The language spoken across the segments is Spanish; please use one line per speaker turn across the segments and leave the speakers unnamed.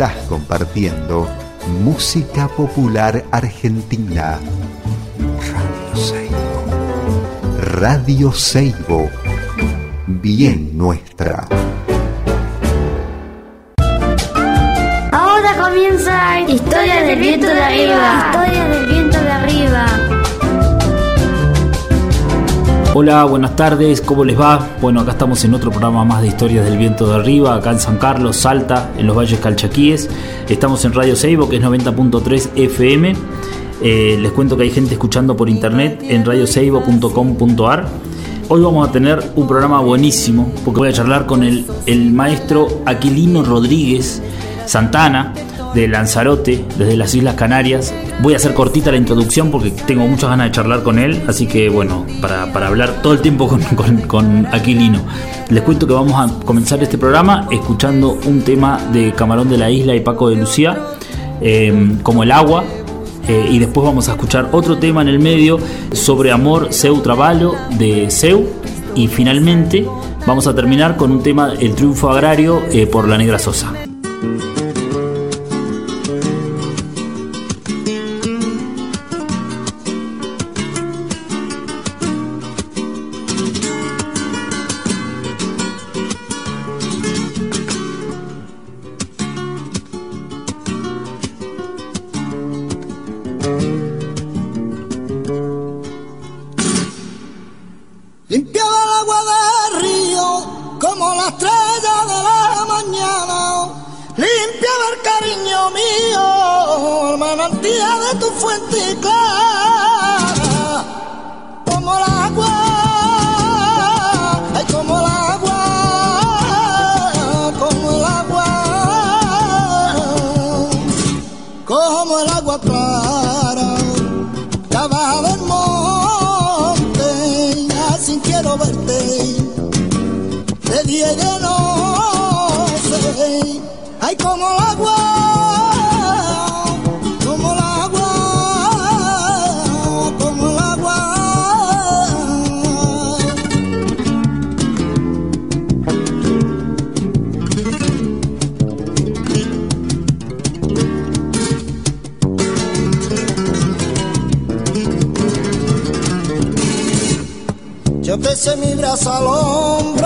Estás compartiendo música popular argentina. Radio Seibo. Radio Seibo. Bien nuestra.
Ahora comienza Historia del viento de arriba.
Hola, buenas tardes, ¿cómo les va? Bueno, acá estamos en otro programa más de Historias del Viento de Arriba, acá en San Carlos, Salta, en los Valles Calchaquíes. Estamos en Radio Seibo, que es 90.3 FM. Eh, les cuento que hay gente escuchando por internet en radioseibo.com.ar. Hoy vamos a tener un programa buenísimo, porque voy a charlar con el, el maestro Aquilino Rodríguez Santana, de Lanzarote, desde las Islas Canarias. Voy a hacer cortita la introducción porque tengo muchas ganas de charlar con él, así que bueno, para, para hablar todo el tiempo con, con, Aquilino. Les cuento que vamos a comenzar este programa escuchando un tema de Camarón de la Isla y Paco de Lucía, eh, como el agua. Eh, y después vamos a escuchar otro tema en el medio sobre amor, Seu Trabalho de Seu. Y finalmente vamos a terminar con un tema, El triunfo agrario eh, por la Negra Sosa.
Yo te sé mi brazo al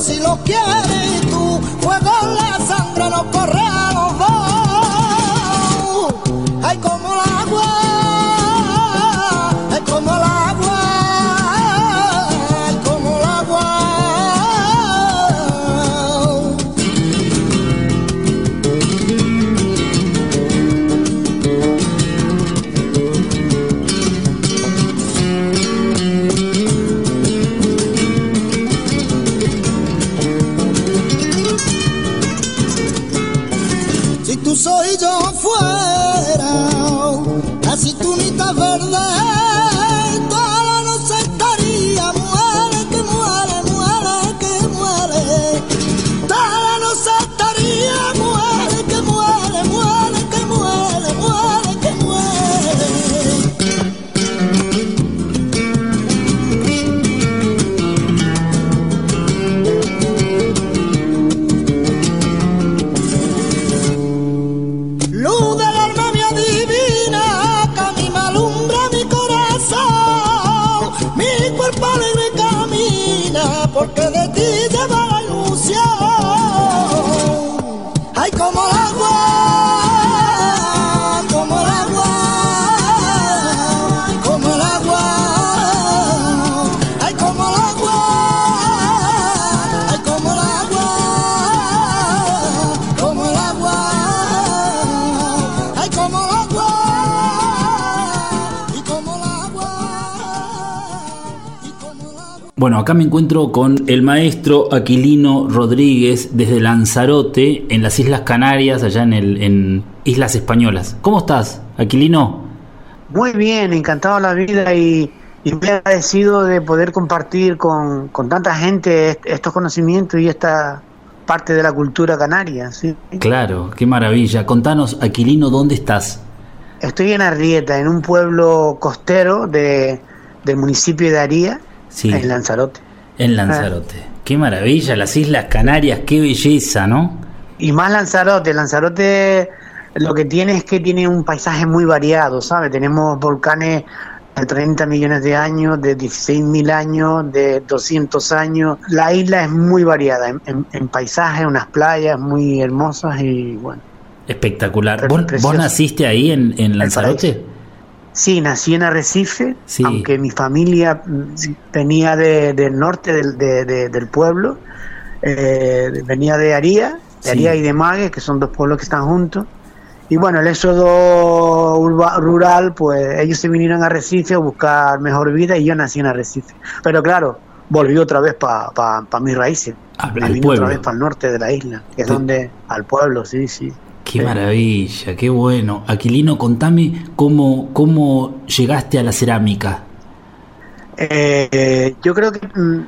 si lo quieres
Bueno, acá me encuentro con el maestro Aquilino Rodríguez desde Lanzarote, en las Islas Canarias, allá en, el, en Islas Españolas. ¿Cómo estás, Aquilino?
Muy bien, encantado la vida y, y muy agradecido de poder compartir con, con tanta gente est- estos conocimientos y esta parte de la cultura canaria. ¿sí?
Claro, qué maravilla. Contanos, Aquilino, ¿dónde estás?
Estoy en Arrieta, en un pueblo costero de, del municipio de Aría,
Sí,
en Lanzarote.
en Lanzarote. Qué maravilla, las Islas Canarias, qué belleza, ¿no?
Y más Lanzarote, Lanzarote lo que tiene es que tiene un paisaje muy variado, ¿sabes? Tenemos volcanes de 30 millones de años, de 16 mil años, de 200 años. La isla es muy variada en, en- en paisaje, unas playas muy hermosas y bueno.
Espectacular. ¿Vos, naciste ahí en, en Lanzarote?
Sí, nací en Arrecife,
Sí.
aunque mi familia mm, venía de- del norte del, de- de- del pueblo, eh, venía de Aría, de
Sí.
Aría y de Mague, que son dos pueblos que están juntos. Y bueno, el éxodo urba- rural, pues ellos se vinieron a Arrecife a buscar mejor vida y yo nací en Arrecife. Pero claro, volví otra vez para pa, pa mis raíces.
Ah,
Me
al
vine otra vez para el norte de la isla, que es
Sí.
donde, al pueblo, sí, sí.
Qué maravilla, qué bueno. Aquilino, contame cómo, cómo llegaste a la cerámica.
Eh, yo creo que mm,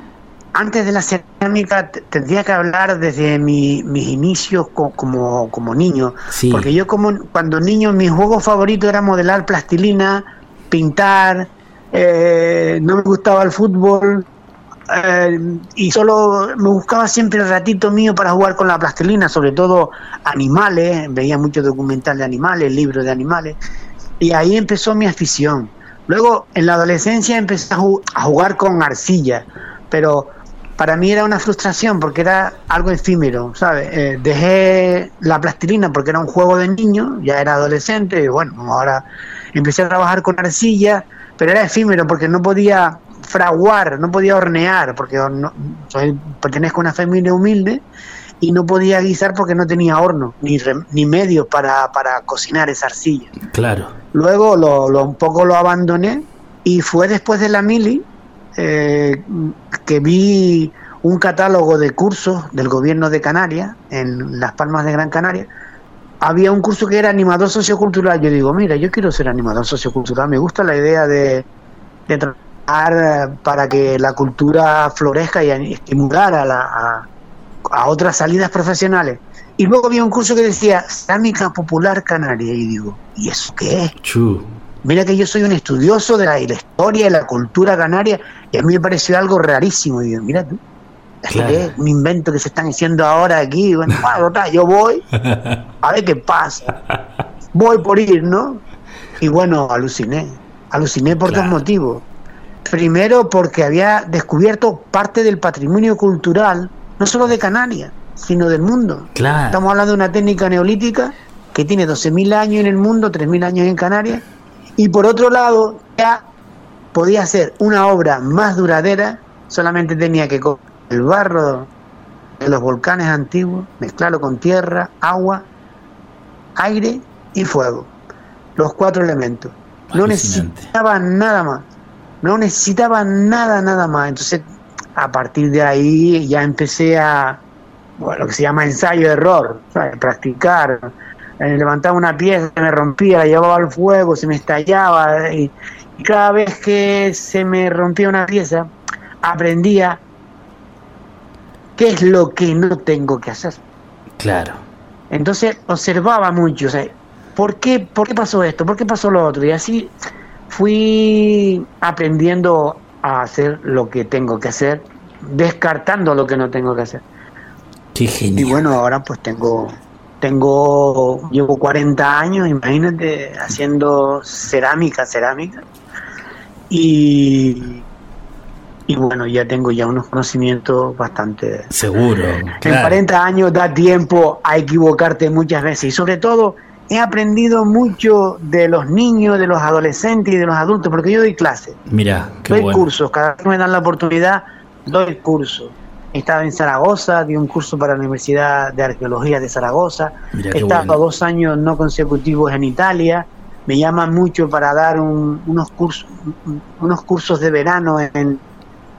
antes de la cerámica tendría que hablar desde mi- mis inicios co- como, como niño.
Sí.
Porque yo como cuando niño mi juego favorito era modelar plastilina, pintar, eh, no me gustaba el fútbol eh, y solo me buscaba siempre el ratito mío para jugar con la plastilina, sobre todo animales, veía mucho documental de animales, libros de animales y ahí empezó mi afición. Luego, en la adolescencia empecé a, ju- a jugar con arcilla, pero para mí era una frustración porque era algo efímero, ¿sabes? Eh, dejé la plastilina porque era un juego de niño, ya era adolescente, y bueno, ahora empecé a trabajar con arcilla, pero era efímero porque no podía fraguar, no podía hornear, porque no- soy, pertenezco a una familia humilde y no podía guisar porque no tenía horno, ni, rem- ni medios para, para cocinar esa arcilla.
Claro.
Luego lo, lo- un poco lo abandoné y fue después de la mili eh, que vi un catálogo de cursos del gobierno de Canarias, en Las Palmas de Gran Canaria. Había un curso que era animador sociocultural. Yo digo, mira, yo quiero ser animador sociocultural. Me gusta la idea de, de trabajar para que la cultura florezca y estimular a, la, a, a otras salidas profesionales. Y luego había un curso que decía Cerámica Popular Canaria. Y digo, ¿y eso qué es? Mira que yo soy un estudioso de la, de la historia y la cultura canaria y a mí me pareció algo rarísimo. Y digo, mira tú, ¿esto
Claro.
qué es? Un invento que se están haciendo ahora aquí. Bueno, bueno, total, yo voy a ver qué pasa. Voy por ir, ¿no? Y bueno, aluciné. Aluciné por
Claro.
dos motivos. Primero, porque había descubierto parte del patrimonio cultural, no solo de Canarias, sino del mundo.
Claro.
Estamos hablando de una técnica neolítica que tiene 12.000 años en el mundo, 3.000 años en Canarias. Y por otro lado, ya podía ser una obra más duradera, solamente tenía que coger el barro de los volcanes antiguos, mezclarlo con tierra, agua, aire y fuego. Los cuatro elementos. No necesitaba nada más. No necesitaba nada, nada más. Entonces, a partir de ahí ya empecé a, bueno, lo que se llama ensayo-error, practicar. Eh, levantaba una pieza, me rompía, la llevaba al fuego, se me estallaba. Y, y cada vez que se me rompía una pieza, aprendía qué es lo que no tengo que hacer.
Claro.
Entonces observaba mucho, o sea, ¿por qué, ¿por qué pasó esto? ¿Por qué pasó lo otro? Y así fui aprendiendo a hacer lo que tengo que hacer, descartando lo que no tengo que hacer.
Qué
Y
genial.
bueno, ahora pues tengo, tengo, llevo 40 años, imagínate, haciendo cerámica, cerámica. Y, y bueno, ya tengo ya unos conocimientos bastante...
Seguro.
En
claro.
40 años da tiempo a equivocarte muchas veces y sobre todo he aprendido mucho de los niños, de los adolescentes y de los adultos, porque yo doy clases,
Mira, qué
doy
bueno.
cursos, cada vez que me dan la oportunidad, doy cursos. He estado en Zaragoza, di un curso para la Universidad de Arqueología de Zaragoza,
Mira
he estado
bueno.
dos años no consecutivos en Italia, me llaman mucho para dar un- unos, cursos, unos cursos de verano en,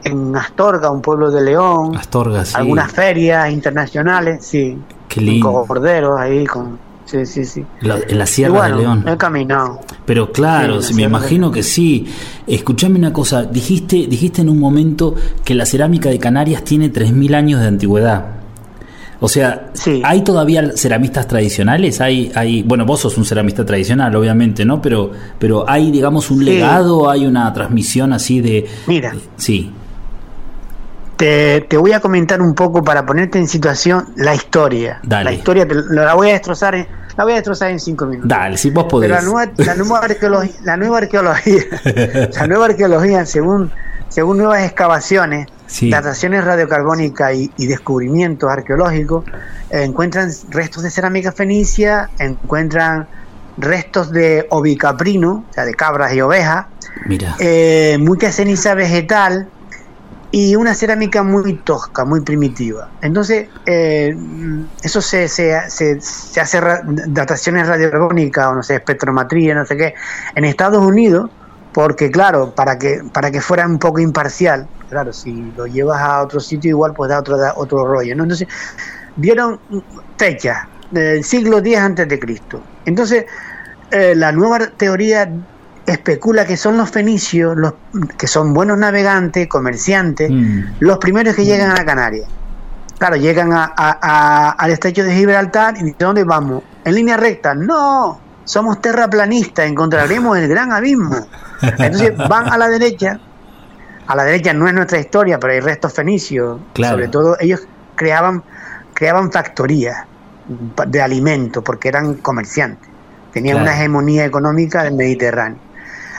en Astorga, un pueblo de León.
Astorga, sí.
Algunas ferias internacionales, sí.
Qué lindo.
Con corderos ahí, con... Sí, sí, sí.
La- en la Sierra
bueno,
de León.
He caminado.
Pero claro,
Sí,
me imagino que sí. Escuchame una cosa, dijiste, dijiste en un momento que la cerámica de Canarias tiene 3.000 años de antigüedad. O sea,
Sí.
¿hay todavía ceramistas tradicionales? Hay, hay, bueno, vos sos un ceramista tradicional, obviamente, ¿no? Pero, pero hay, digamos, un
Sí.
legado, hay una transmisión así de...
Mira.
Sí,
Te, te voy a comentar un poco para ponerte en situación la historia.
Dale.
La historia te, la voy a destrozar en, la voy a destrozar en cinco minutos.
dale, si vos podés.
Pero la nueva, la nueva arqueología, la nueva arqueología, la nueva arqueología, según, según nuevas excavaciones,
Sí.
dataciones radiocarbónicas y, y descubrimientos arqueológicos, eh, encuentran restos de cerámica fenicia, encuentran restos de ovicaprino, o sea, de cabras y ovejas,
Mira,
eh, mucha ceniza vegetal y una cerámica muy tosca, muy primitiva. Entonces, eh, eso se, se, se, hace ra- dataciones radiocarbónicas o no sé, espectrometría, no sé qué, en Estados Unidos, porque claro, para que, para que fuera un poco imparcial, claro, si lo llevas a otro sitio igual pues da otro, da otro rollo, ¿no? Entonces, dieron fechas del siglo X antes de Cristo. Entonces, eh, la nueva teoría especula que son los fenicios, los que son buenos navegantes, comerciantes,
Mm.
los primeros que llegan a Canarias. Claro, llegan a- a- a- al estrecho de Gibraltar y ¿de dónde vamos? En línea recta. No, somos terraplanistas, encontraremos el gran abismo. Entonces van a la derecha. A la derecha no es nuestra historia, pero hay restos fenicios.
Claro.
Sobre todo ellos creaban, creaban factorías de alimentos porque eran comerciantes. Tenían
Claro.
una hegemonía económica del Mediterráneo.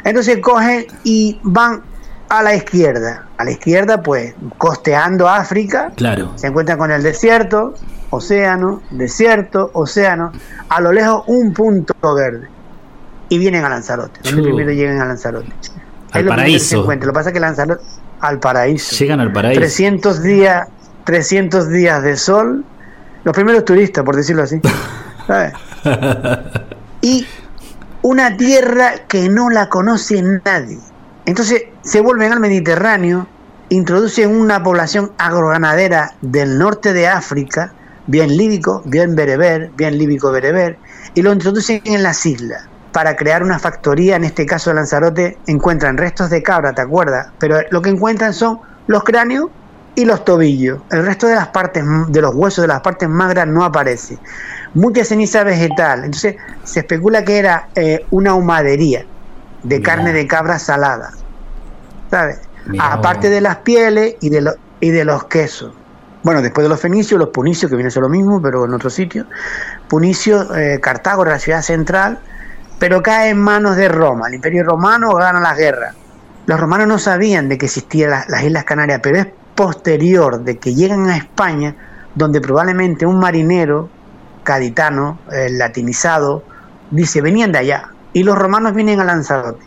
Entonces cogen y van a la izquierda. A la izquierda, pues, costeando África,
claro.
se encuentran con el desierto, océano, desierto, océano, a lo lejos un punto verde. Y vienen a Lanzarote. Donde primero llegan a Lanzarote.
Al
es lo que
paraíso.
se encuentra. Lo que pasa es que Lanzarote, al paraíso.
Llegan al paraíso.
300 días, 300 días de sol. Los primeros turistas, por decirlo así. ¿sabes? y una tierra que no la conoce nadie. Entonces se vuelven al Mediterráneo, introducen una población agroganadera del norte de África, bien líbico, bien bereber, bien líbico bereber, y lo introducen en las islas para crear una factoría, en este caso de Lanzarote, encuentran restos de cabra, ¿te acuerdas? Pero lo que encuentran son los cráneos y los tobillos. El resto de las partes, de los huesos de las partes magras no aparece. Mucha ceniza vegetal. Entonces se especula que era eh, una humadería de carne de cabra salada. ¿Sabes? Aparte de las pieles y de, lo- y de los quesos. Bueno, después de los fenicios, los punicios, que viene a ser lo mismo, pero en otro sitio. Punicio, eh, Cartago era la ciudad central, pero cae en manos de Roma. El imperio romano gana la guerra. Los romanos no sabían de que existían las, las Islas Canarias, pero es posterior de que llegan a España, donde probablemente un marinero gaditano, eh, latinizado, dice, venían de allá. Y los romanos vienen a Lanzarote.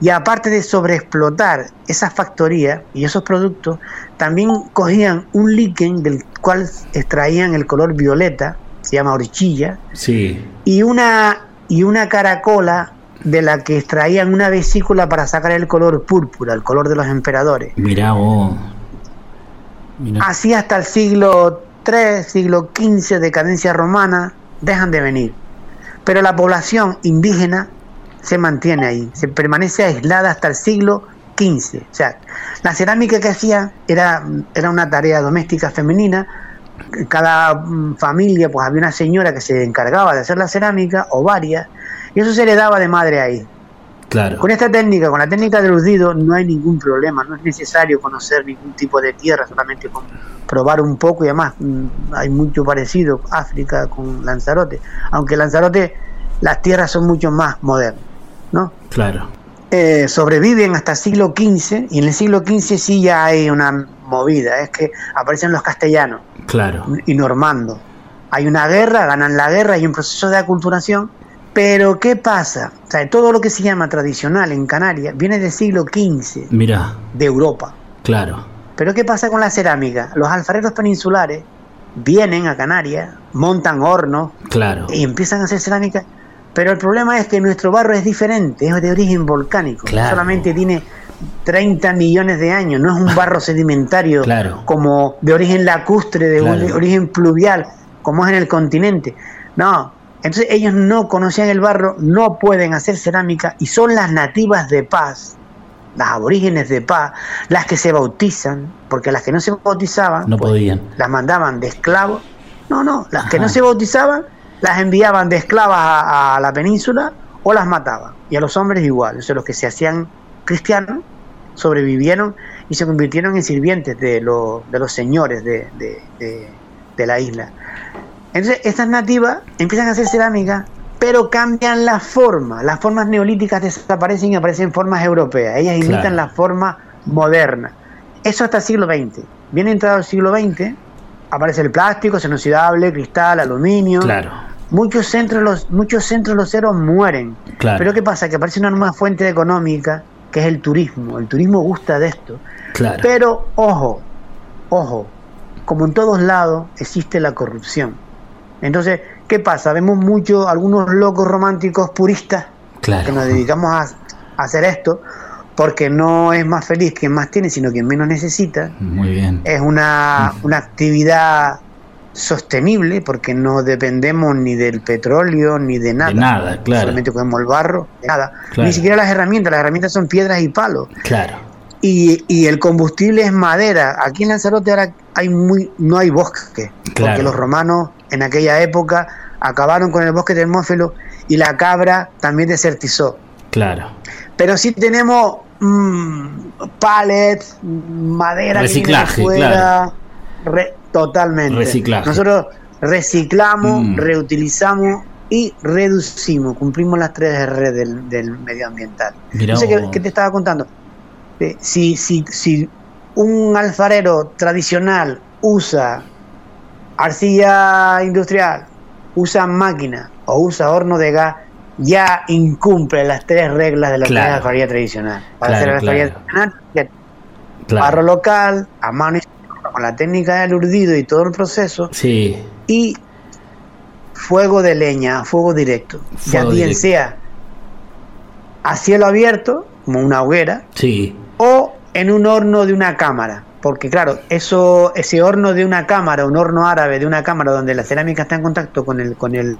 Y aparte de sobreexplotar esas factorías y esos productos, también cogían un líquen del cual extraían el color violeta, se llama horchilla,
Sí.
y una, y una caracola de la que extraían una vesícula para sacar el color púrpura, el color de los emperadores.
Mirá vos. Mirá.
Así hasta el siglo Siglo XV, decadencia romana, dejan de venir. Pero la población indígena se mantiene ahí, se permanece aislada hasta el siglo XV. O sea, la cerámica que hacía era, era una tarea doméstica femenina. Cada mm, familia, pues había una señora que se encargaba de hacer la cerámica, o varias, y eso se le daba de madre a hija.
Claro.
Con esta técnica, con la técnica del urdido, no hay ningún problema, no es necesario conocer ningún tipo de tierra, solamente con probar un poco y además mm, hay mucho parecido África con Lanzarote, aunque Lanzarote las tierras son mucho más modernas, ¿no?
Claro.
Eh, sobreviven hasta el siglo XV y en el siglo XV sí ya hay una movida, es que aparecen los castellanos
Claro.
y normandos. Hay una guerra, ganan la guerra, hay un proceso de aculturación, pero ¿qué pasa? O sea, todo lo que se llama tradicional en Canarias viene del siglo XV
Mirá.
de Europa.
Claro.
Pero ¿qué pasa con la cerámica? Los alfareros peninsulares vienen a Canarias, montan hornos
Claro.
y empiezan a hacer cerámica. Pero el problema es que nuestro barro es diferente, es de origen volcánico.
Claro.
Solamente tiene 30 millones de años, no es un barro sedimentario
Claro.
como de origen lacustre, de
Claro.
origen pluvial, como es en el continente. No, entonces ellos no conocían el barro, no pueden hacer cerámica y son las nativas de paz, las aborígenes de paz, las que se bautizan, porque las que no se bautizaban
No
pues,
podían.
las mandaban de esclavos. No, no, las que no se bautizaban las enviaban de esclavas a, a la península o las mataban. Y a los hombres igual. O sea, los que se hacían cristianos sobrevivieron y se convirtieron en sirvientes de, lo- de los señores de, de- de- de la isla. Entonces, estas nativas empiezan a hacer cerámica, pero cambian la forma. Las formas neolíticas desaparecen y aparecen formas europeas. Ellas imitan
Claro.
la forma moderna. Eso hasta el siglo XX. Bien entrado el siglo XX, aparece el plástico, acero inoxidable, cristal, aluminio.
Claro,
Muchos centros, los, muchos centros loceros mueren.
claro.
Pero ¿qué pasa? Que aparece una nueva fuente económica, que es el turismo. El turismo gusta de esto.
claro.
Pero, ojo, ojo, como en todos lados existe la corrupción. Entonces, ¿qué pasa? Vemos mucho, algunos locos románticos puristas que nos dedicamos a, a hacer esto, porque no es más feliz quien más tiene, sino quien menos necesita.
Muy bien.
Es una, una actividad sostenible, porque no dependemos ni del petróleo ni de nada.
De nada, claro.
Solamente cogemos el barro, de nada.
Claro.
Ni siquiera las herramientas, las herramientas son piedras y palos
Claro.
y, y el combustible es madera. Aquí en Lanzarote ahora hay muy, no hay bosque,
Claro.
porque los romanos en aquella época acabaron con el bosque termófilo y la cabra también desertizó.
Claro.
Pero sí tenemos mm, pallets, madera que viene de
Reciclaje,
re- totalmente.
Reciclaje.
Nosotros reciclamos,
Mm.
reutilizamos y reducimos, cumplimos las tres R del, del medioambiental.
Mirá
No sé qué, te estaba contando. Eh, si, si, si un alfarero tradicional usa arcilla industrial, usa máquina o usa horno de gas, ya incumple las tres reglas de la
Claro.
alfarería tradicional. Para
Claro,
hacer la
claro.
tradicional, que
Claro.
barro local, a mano y con la técnica del urdido y todo el proceso,
Sí,
y fuego de leña, fuego directo. ya
Fuego
bien
directo.
sea a cielo abierto, como una hoguera,
sí.
o en un horno de una cámara. Porque claro, eso, ese horno de una cámara, un horno árabe de una cámara donde la cerámica está en contacto con el, con el,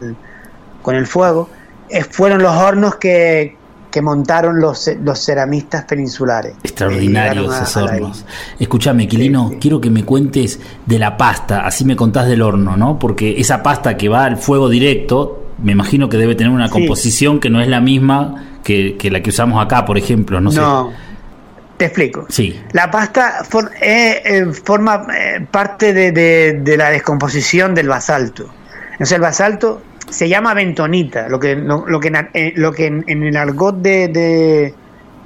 con el fuego, eh, fueron los hornos que, que montaron los, los ceramistas peninsulares.
Extraordinarios
Eh, a-
esos hornos. Escúchame, Quilino,
Sí, sí.
quiero que me cuentes de la pasta, así me contás del horno, ¿no? Porque esa pasta que va al fuego directo, me imagino que debe tener una
Sí.
composición que no es la misma que, que la que usamos acá, por ejemplo, no,
No,
sé.
Te explico.
Sí,
La pasta for- eh, eh, forma eh, parte de, de- de la descomposición del basalto. Entonces el basalto se llama bentonita, lo que, lo, lo que, en, lo que en, en el argot de, de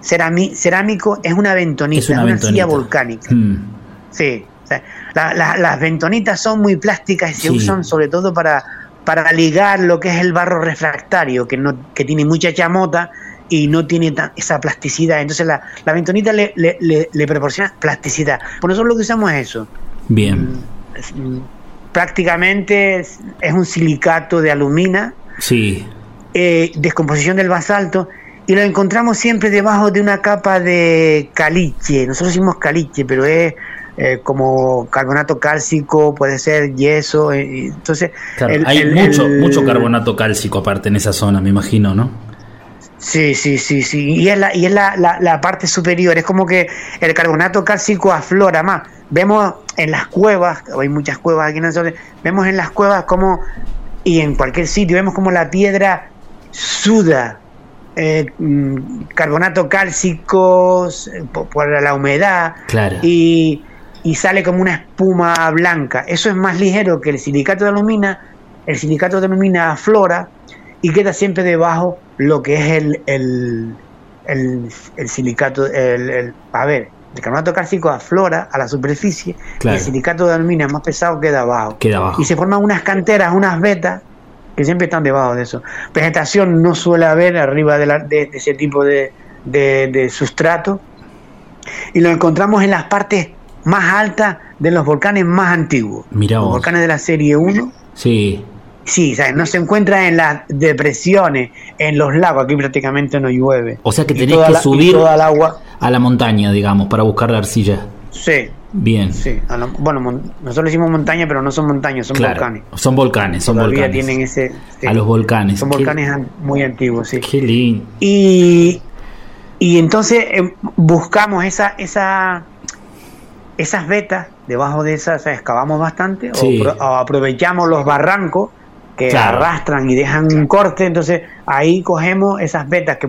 cerami- cerámico es una bentonita,
es una
arcilla
ventonita.
volcánica.
Mm,
Sí, o sea, la- la- las bentonitas son muy plásticas y se
Sí.
usan sobre todo para, para ligar lo que es el barro refractario, que, no, que tiene mucha chamota y no tiene esa plasticidad. Entonces la, la bentonita le, le- le- le proporciona plasticidad. Por nosotros lo que usamos es eso.
bien,
Es, mm, prácticamente es, es un silicato de alumina,
sí,
eh, descomposición del basalto, y lo encontramos siempre debajo de una capa de caliche. Nosotros decimos caliche, pero es eh, como carbonato cálcico, puede ser yeso. eh, entonces,
Claro,
el-
hay
el-
mucho,
el-
mucho carbonato cálcico aparte en esa zona, me imagino, ¿no?
Sí, sí, sí, sí. Y es la, y es la, la, la parte superior. Es como que el carbonato cálcico aflora más. Vemos en las cuevas, hay muchas cuevas aquí en el vemos en las cuevas como, y en cualquier sitio, vemos como la piedra suda. eh, mm, carbonato cálcico eh, por, por la humedad
Claro.
y, y sale como una espuma blanca. Eso es más ligero que el silicato de alumina. El silicato de alumina aflora y queda siempre debajo lo que es el, el, el, el silicato. El, a ver, el carbonato cálcico aflora a la superficie
Claro.
y el silicato de alumina más pesado queda abajo.
Queda abajo.
Y se forman unas canteras, unas vetas que siempre están debajo de eso. Vegetación no suele haber arriba de, la- de- de ese tipo de, de- sustrato. Y lo encontramos en las partes más altas de los volcanes más antiguos.
Mirá
los volcanes de la serie 1.
Sí,
Sí, o sea, no se encuentra en las depresiones, en los lagos. Aquí prácticamente no llueve.
O sea que tenés que
la-
subir-
toda el agua.
A la montaña, digamos, para buscar la arcilla.
Sí,
Bien.
sí. la- bueno, nosotros decimos montaña, pero no son montañas, son
Claro,
volcanes.
Son volcanes, son
Todavía
volcanes.
tienen ese... sí.
A los volcanes.
Son volcanes an- muy antiguos, sí.
Qué lindo.
Y, y entonces eh, buscamos esa, esa, esas vetas debajo de esas, o sea, excavamos bastante o
Sí.
pro- o, aprovechamos los barrancos que
Claro.
arrastran y dejan un corte, entonces ahí cogemos esas vetas que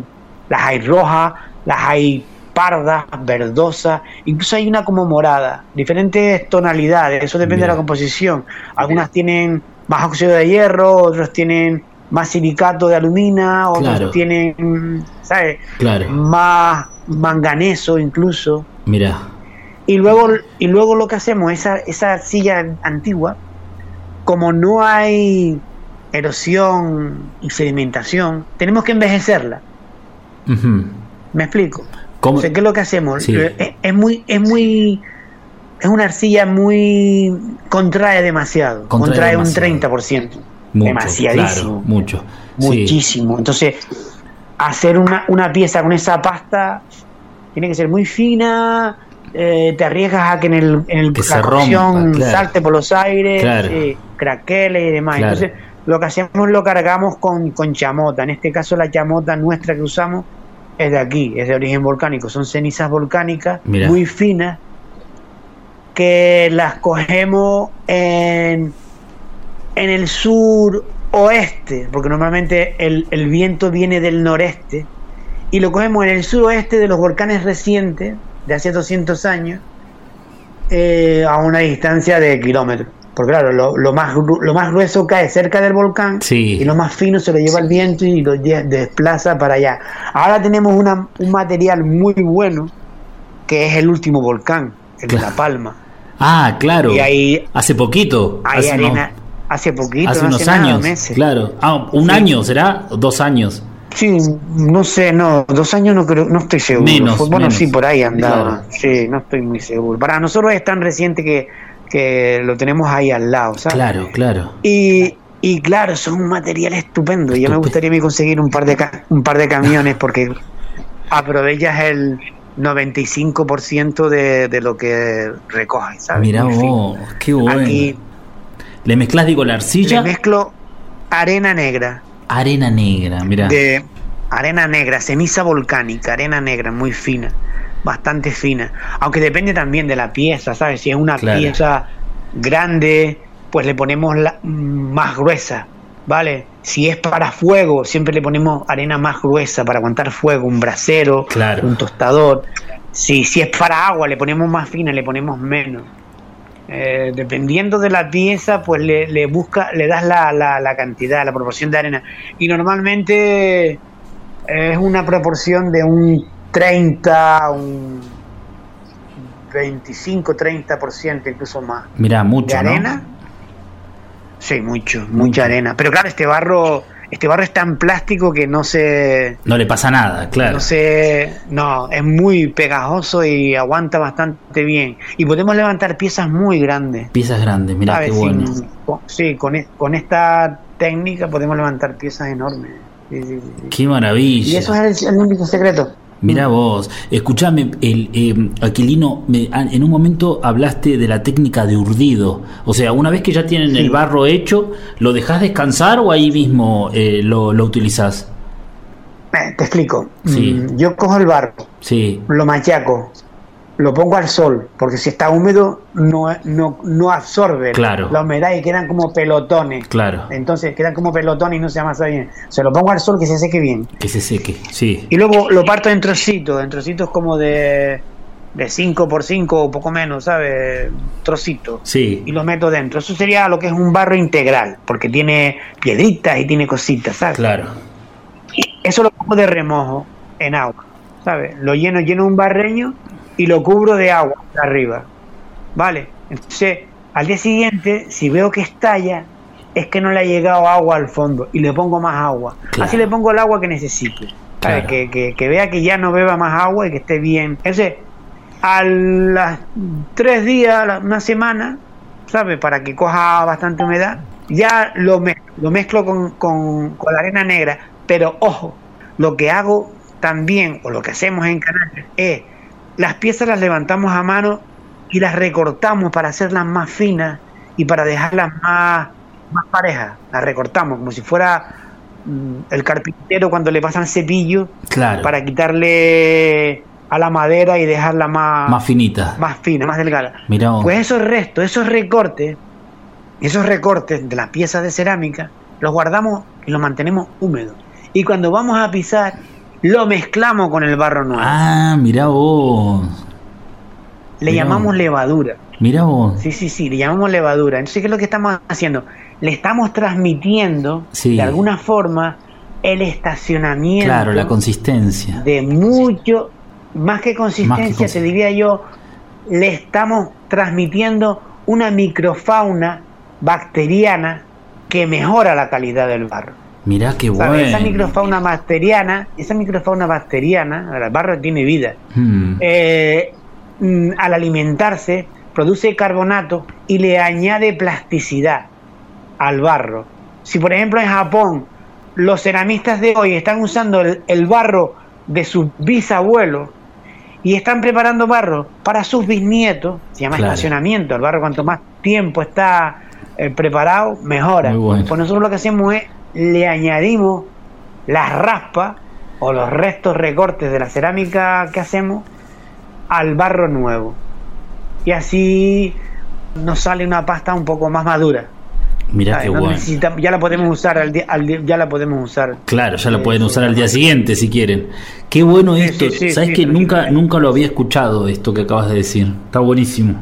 las hay rojas, las hay pardas, verdosas, incluso hay una como morada, diferentes tonalidades, eso depende de la composición. Algunas tienen más óxido de hierro, otros tienen más silicato de alumina, otros
Claro.
tienen, ¿sabes?
Claro.
Más manganeso incluso.
Mira.
Y luego, y luego lo que hacemos, esa, esa silla antigua, como no hay erosión y sedimentación, tenemos que envejecerla. ¿Me explico?
¿Cómo?
O sea, ¿qué es lo que hacemos?
Sí.
Eh, Es, es muy, es muy, es una arcilla muy contrae demasiado,
Contrae
contrae,
demasiado.
un 30%,
Mucho,
demasiadísimo,
claro, mucho. Sí.
muchísimo. Entonces, hacer una, una pieza con esa pasta tiene que ser muy fina, eh, te arriesgas a que en el, en el
Que
la
se
cocción
rompa, claro.
salte por los aires,
Claro.
sí, craquele y demás.
Claro.
Entonces, lo que hacemos lo cargamos con, con chamota. En este caso, la chamota nuestra que usamos es de aquí, es de origen volcánico. Son cenizas volcánicas
Mira.
muy finas que las cogemos en, en el sur oeste, porque normalmente el, el viento viene del noreste, y lo cogemos en el suroeste de los volcanes recientes, de hace 200 años, eh, a una distancia de kilómetros. Porque claro, lo, lo más, lo más grueso cae cerca del volcán
Sí.
y lo más fino se lo lleva el viento y lo desplaza para allá. Ahora tenemos una- un material muy bueno que es el último volcán, el de. La Palma.
Ah, claro.
Y ahí
Hace poquito.
hay
hace
arena hace poquito,
hace
no
unos años.
meses.
Claro. Ah, un
Sí.
año será, dos años.
Sí, no sé, no, dos años no creo, no estoy seguro.
Menos,
bueno,
menos.
sí, por ahí andaba.
Claro.
Sí, no estoy muy seguro. Para nosotros es tan reciente que, que lo tenemos ahí al lado, ¿sabes?
Claro, claro.
Y, y claro, son un material estupendo. Ya me gustaría a mí conseguir un par de ca- un par de camiones porque aprovechas el 95% de, de lo que recoges, ¿sabes?
Mirá
fino.
vos, qué bueno.
Aquí
Le mezclas, digo, la
le
arcilla,
mezclo arena negra,
arena negra, mirá.
de arena negra, ceniza volcánica, arena negra muy fina, bastante fina. Aunque depende también de la pieza, ¿sabes? Si es una
Claro.
pieza grande, pues le ponemos la, mm, más gruesa, ¿vale? Si es para fuego, siempre le ponemos arena más gruesa para aguantar fuego, un brasero,
Claro.
un tostador. Si, si es para agua, le ponemos más fina, le ponemos menos. Eh, dependiendo de la pieza, pues le, le busca, le das la, la, la cantidad, la proporción de arena. Y normalmente es una proporción de un 30, un 25, 30%, incluso más.
Mirá, mucho,
¿De
¿no?
arena? Sí, mucho, mucha arena. Pero claro, este barro, este barro es tan plástico que no se,
No le pasa nada, claro.
no se, no, es muy pegajoso y aguanta bastante bien. Y podemos levantar piezas muy grandes.
Piezas grandes, mirá,
¿sabes?
qué bueno.
Sin- con- sí, con, e- con esta técnica podemos levantar piezas enormes. Sí, sí, sí.
Qué maravilla.
Y eso es el, el único secreto.
Mirá vos, escuchame, el, eh, Aquilino, me- a- en un momento hablaste de la técnica de urdido. O sea, una vez que ya tienen el barro hecho, ¿lo dejás descansar o ahí mismo eh, lo, lo utilizás?
Eh, te explico.
Sí.
Mm, Yo cojo el barro,
Sí,
lo machaco, lo pongo al sol, porque si está húmedo no, no, no absorbe
Claro.
la humedad y quedan como pelotones.
claro,
Entonces quedan como pelotones y no se amasa bien. Se lo pongo al sol que se seque bien.
que se seque, sí.
Y luego lo parto en trocitos, en trocitos como de, de 5 por 5 o poco menos, ¿sabes? Trocitos.
Sí,
Y lo meto dentro. Eso sería lo que es un barro integral, porque tiene piedritas y tiene cositas, ¿sabes?
claro,
Eso lo pongo de remojo en agua, ¿sabes? Lo lleno, lleno un barreño y lo cubro de agua de arriba, ¿vale? Entonces, al día siguiente, si veo que estalla, es que no le ha llegado agua al fondo y le pongo más agua.
Claro.
Así le pongo el agua que necesite. Que, que- que vea que ya no beba más agua y que esté bien. Entonces, a las tres días, una semana, ¿sabes? Para que coja bastante humedad, ya lo, mez- lo mezclo con, con- con la arena negra. Pero ojo, lo que hago también, o lo que hacemos en Canarias, es las piezas las levantamos a mano y las recortamos para hacerlas más finas y para dejarlas más, más parejas. Las recortamos como si fuera mm, el carpintero cuando le pasan cepillo
Claro.
para quitarle a la madera y dejarla más,
Más finita.
más fina, más delgada.
Mirá.
Pues esos restos, esos recortes, esos recortes de las piezas de cerámica, los guardamos y los mantenemos húmedos. Y cuando vamos a pisar, lo mezclamos con el barro nuevo.
Ah, mirá vos.
Le
mirá
llamamos
vos.
levadura.
Mirá vos.
Sí, sí, sí, le llamamos levadura. Entonces, ¿qué es lo que estamos haciendo? Le estamos transmitiendo,
Sí.
de alguna forma, el estacionamiento
Claro, la consistencia.
de mucho, más que consistencia,
Más que
te diría yo, le estamos transmitiendo una microfauna bacteriana que mejora la calidad del barro.
Mirá qué bueno.
Esa microfauna bacteriana, esa microfauna bacteriana, el barro tiene vida,
Mm.
eh, mm, al alimentarse produce carbonato y le añade plasticidad al barro. Si por ejemplo en Japón los ceramistas de hoy están usando el, el barro de sus bisabuelos y están preparando barro para sus bisnietos, se llama
Claro.
estacionamiento, el barro cuanto más tiempo está eh, preparado, mejora.
Bueno.
Pues nosotros lo que hacemos es le añadimos las raspas o los restos recortes de la cerámica que hacemos al barro nuevo. Y así nos sale una pasta un poco más madura.
Mirá
¿sabes?
qué
No
bueno.
ya la podemos usar al día, al día- ya la podemos usar.
Claro, ya lo pueden usar al día siguiente si quieren. Qué bueno
Sí,
esto.
sí, sí,
Sabes que nunca, nunca lo había escuchado esto que acabas de decir. Está buenísimo.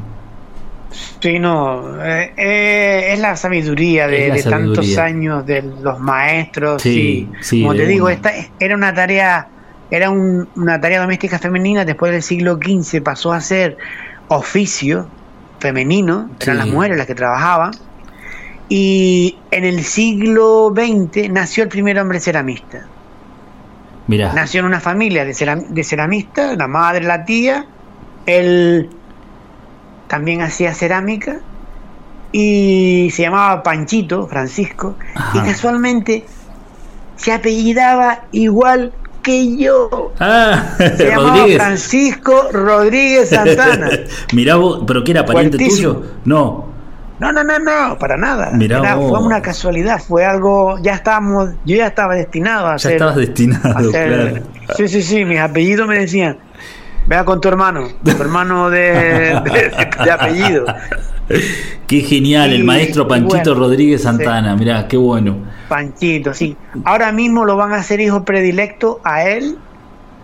Sí, no, eh, eh, es la sabiduría de,
Es la
de tantos años de los maestros.
Sí,
Sí,
sí,
Como te digo,
una.
esta era una tarea, era un- una tarea doméstica femenina. Después del siglo XV pasó a ser oficio femenino. Eran
Sí.
las mujeres las que trabajaban. Y en el siglo XX nació el primer hombre ceramista.
Mirá.
Nació en una familia de, ceram- de ceramistas, la madre, la tía. Él también hacía cerámica y se llamaba Panchito, Francisco,
Ajá.
y casualmente se apellidaba igual que yo.
Ah,
Se llamaba
Rodríguez.
Francisco Rodríguez Santana.
Mirá vos, pero que era pariente tuyo. No.
No, no, no, no, para nada.
Mirá vos.
fue una casualidad, fue algo, ya estábamos, yo ya estaba destinado a
Ya
hacer
estabas destinado, claro.
Sí, sí, sí, mis apellidos me decían, vea con tu hermano, tu hermano de, de- de apellido.
Qué genial, el maestro Panchito
bueno,
Rodríguez
sí.
Santana. Mirá, qué bueno.
Panchito, sí. Ahora mismo lo van a hacer hijo predilecto a él,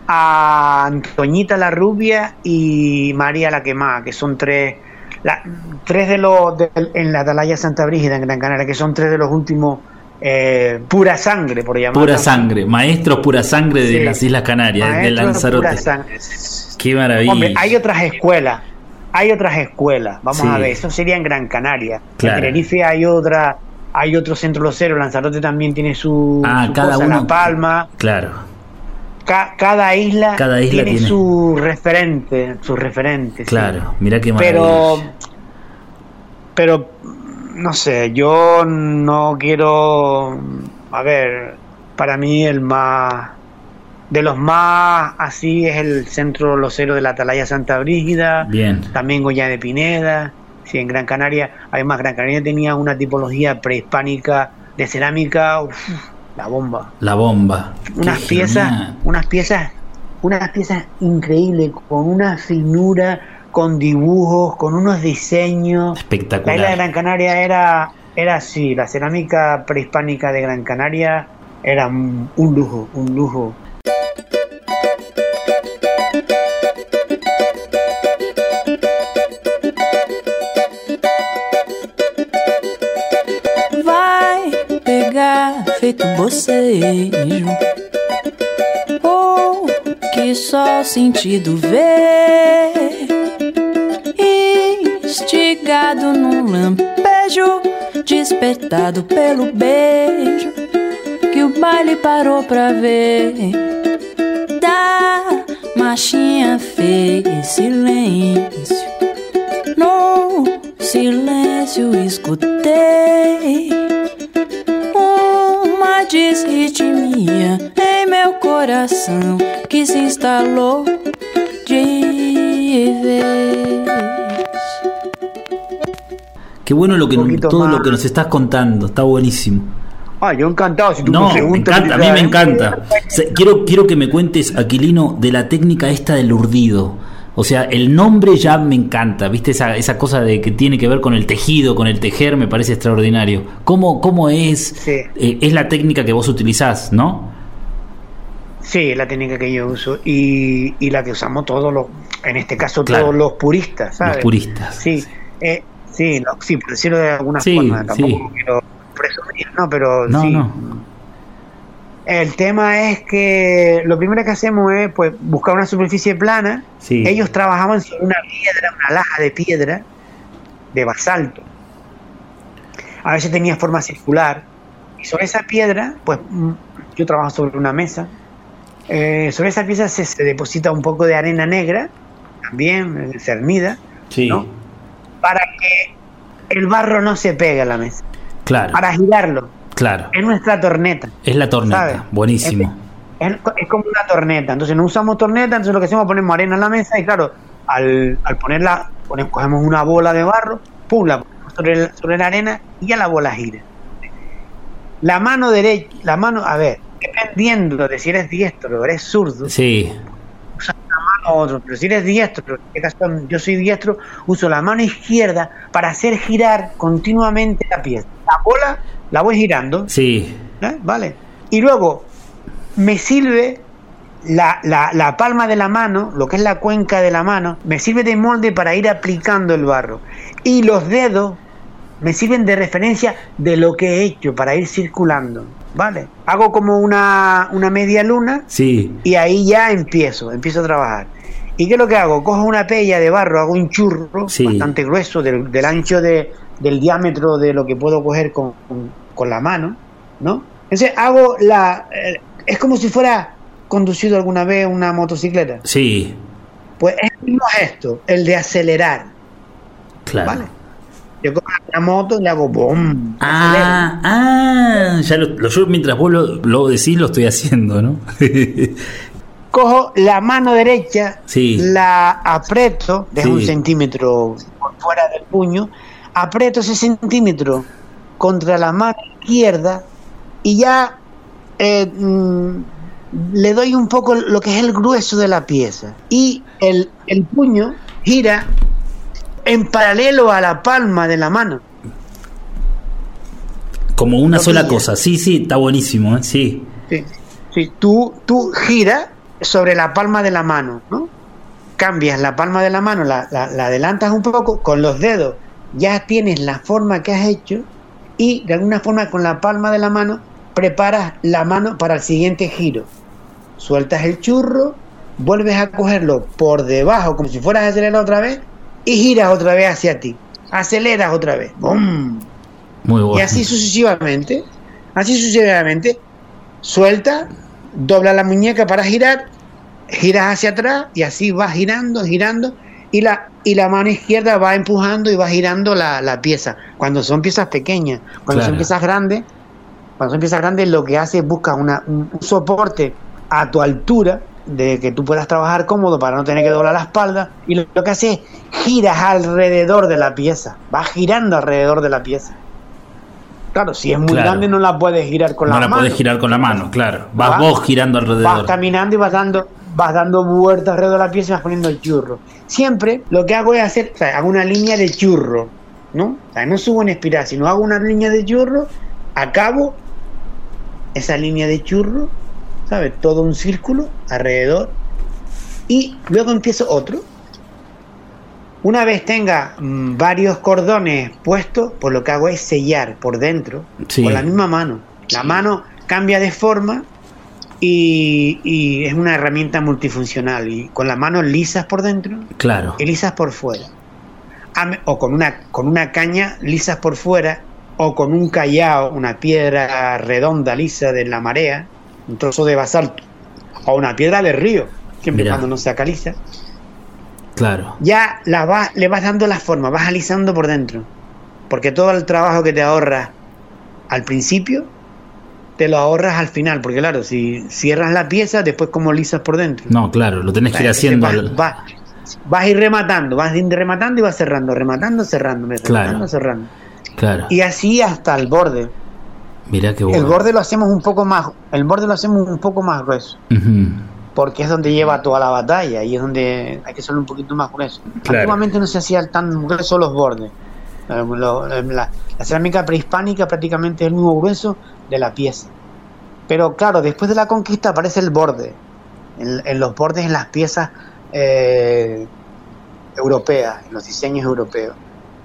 a Antoñita la rubia y María la quemada, que son tres, la- tres de los de- en la Atalaya Santa Brígida en Gran Canaria, que son tres de los últimos eh, pura sangre, por llamarlo
Pura sangre. Maestros pura sangre de
Sí.
las Islas Canarias, de Lanzarote.
pura sangre.
Qué maravilla.
Hombre, hay otras escuelas, hay otras escuelas, vamos
Sí.
a ver, eso sería en Gran Canaria.
Claro.
En Tenerife hay otra, hay otro centro locero, Lanzarote también tiene su,
Ah,
su
cada
cosa,
uno.
La Palma,
Claro.
Ca- cada isla,
Cada isla
tiene,
tiene-
su referente, su referente. sí.
Claro. Mirá qué maravilla.
Pero, pero, no sé, yo no quiero, a ver, para mí el más, de los más así es el centro locero de la Atalaya Santa Brígida,
Bien.
también Goya de Pineda, sí, en Gran Canaria, además Gran Canaria tenía una tipología prehispánica de cerámica, uf, la bomba
La bomba.
unas
Qué
piezas,
genial.
unas piezas, unas piezas increíbles, con una finura, con dibujos, con unos diseños. La
Espectacular.
isla de Gran Canaria era, era así, la cerámica prehispánica de Gran Canaria era un, un lujo, un lujo.
vai pegar feito bocejo. Oh, que só sentido ver. Instigado num lampejo, despertado pelo beijo, que o baile parou pra ver. Da machinha fez silêncio. No silêncio escutei uma desritmia em meu coração que se instalou de vez.
Qué bueno lo que, todo
más.
lo que nos estás contando, está buenísimo.
Ah, yo encantado. Si tú
No,
me
me
preguntas,
encanta, a mí me encanta. Se- Quiero, quiero que me cuentes, Aquilino, de la técnica esta del urdido. O sea, el nombre ya me encanta, ¿viste? Esa, esa cosa de que tiene que ver con el tejido, con el tejer, me parece extraordinario. ¿Cómo, cómo es?
Sí.
eh, es la técnica que vos utilizás, ¿no?
Sí, es la técnica que yo uso y, y la que usamos todos los, en este caso
Claro.
todos los puristas, ¿sabes?
Los puristas.
Sí, eh, sí, sí, por decirlo de alguna
Sí,
forma, tampoco
sí.
quiero presumir, no, pero
No,
sí.
no.
El tema es que lo primero que hacemos es pues buscar una superficie plana.
Sí.
Ellos trabajaban sobre una piedra, una laja de piedra de basalto. A veces tenía forma circular. Y sobre esa piedra, pues mm, yo trabajo sobre una mesa. Eh, sobre esa pieza se, se deposita un poco de arena negra, también eh, cernida,
Sí,
¿no? Para que el barro no se pegue a la mesa.
claro,
Para girarlo.
claro.
Es nuestra torneta.
Es la torneta,
¿sabes?
buenísimo.
Es, es como una torneta. Entonces no usamos torneta, entonces lo que hacemos es ponemos arena en la mesa y claro, al, al ponerla, ponemos, cogemos una bola de barro, pum, la ponemos sobre, sobre la arena y ya la bola gira. La mano derecha, la mano, a ver, dependiendo de si eres diestro o eres zurdo,
Sí,
mano otro, pero si eres diestro, en este caso yo soy diestro, uso la mano izquierda para hacer girar continuamente la pieza. La bola la voy girando,
sí,
¿eh? ¿vale? Y luego me sirve la, la- la palma de la mano, lo que es la cuenca de la mano, me sirve de molde para ir aplicando el barro. Y los dedos me sirven de referencia de lo que he hecho para ir circulando, ¿vale? Hago como una, una media luna
sí,
y ahí ya empiezo, empiezo a trabajar. ¿Y qué es lo que hago? Cojo una pella de barro, hago un churro
Sí.
bastante grueso del, del ancho de, del diámetro de lo que puedo coger con, con- con la mano, ¿no? Entonces hago la... eh, es como si fuera conducido alguna vez una motocicleta.
sí,
Pues es el mismo gesto, el de acelerar,
claro.
¿vale? Yo cojo la moto y le hago acelero.
Ah, ah, ya lo, lo- yo mientras vos lo, lo decís lo estoy haciendo, ¿no?
cojo la mano derecha,
Sí.
la aprieto, dejo
Sí.
un centímetro por fuera del puño, aprieto ese centímetro contra la mano izquierda y ya eh, mm, le doy un poco lo que es el grueso de la pieza. Y el, el puño gira en paralelo a la palma de la mano.
Como una sola cosa. Sí, sí, está buenísimo, ¿eh? Sí.
Sí, sí, tú, tú giras sobre la palma de la mano, ¿no? Cambias la palma de la mano, la, la- la adelantas un poco con los dedos, ya tienes la forma que has hecho y de alguna forma con la palma de la mano preparas la mano para el siguiente giro. Sueltas el churro, vuelves a cogerlo por debajo como si fueras a acelerar otra vez y giras otra vez hacia ti. Aceleras otra vez. ¡Bum!
Muy bueno.
Y así sucesivamente, así sucesivamente, suelta, dobla la muñeca para girar, giras hacia atrás y así va girando, girando y la, y la mano izquierda va empujando y va girando la, la pieza. Cuando son piezas pequeñas, cuando
Claro.
son piezas grandes, cuando son piezas grandes lo que hace es busca una, un, un soporte a tu altura de que tú puedas trabajar cómodo para no tener que doblar la espalda y lo, lo que hace es giras alrededor de la pieza, va girando alrededor de la pieza. Claro, si es muy
Claro.
grande no la puedes girar con
no
la
la
mano.
podés girar con la mano, claro. Vas
Va-
vos girando
Vas
alrededor.
caminando y vas dando, vas dando vueltas alrededor de la pieza y vas poniendo el churro. Siempre lo que hago es hacer, o sea, hago una línea de churro, ¿no? O sea, no subo en espiral, sino hago una línea de churro, acabo esa línea de churro, ¿sabes? Todo un círculo alrededor y luego empiezo otro. Una vez tenga mm, varios cordones puestos, pues lo que hago es sellar por dentro
Sí.
con la misma mano. La mano cambia de forma y, y es una herramienta multifuncional. Y con las manos lisas por dentro
Claro.
y lisas por fuera. O con una, con una caña lisas por fuera o con un callao, una piedra redonda lisa de la marea, un trozo de basalto o una piedra de río, siempre cuando no sea caliza
Claro.
ya la va, le vas dando la forma, vas alisando por dentro. Porque todo el trabajo que te ahorras al principio, te lo ahorras al final. Porque claro, si cierras la pieza, después como lisas por dentro.
No, claro, lo tenés que ir
Entonces,
haciendo.
vas, vas- vas a ir rematando, vas a ir rematando y vas cerrando, rematando, cerrando, rematando,
Claro.
cerrando.
Claro.
Y así hasta el borde.
Mirá qué bueno.
El borde lo hacemos un poco más, el borde lo hacemos un poco más grueso, porque es donde lleva toda la batalla y es donde hay que hacerlo un poquito más grueso.
Claro.
Antiguamente no se hacían tan gruesos los bordes. Eh, lo- eh, La, la cerámica prehispánica prácticamente es el mismo grueso de la pieza. Pero claro, después de la conquista aparece el borde. En, en los bordes en las piezas eh, europeas, en los diseños europeos.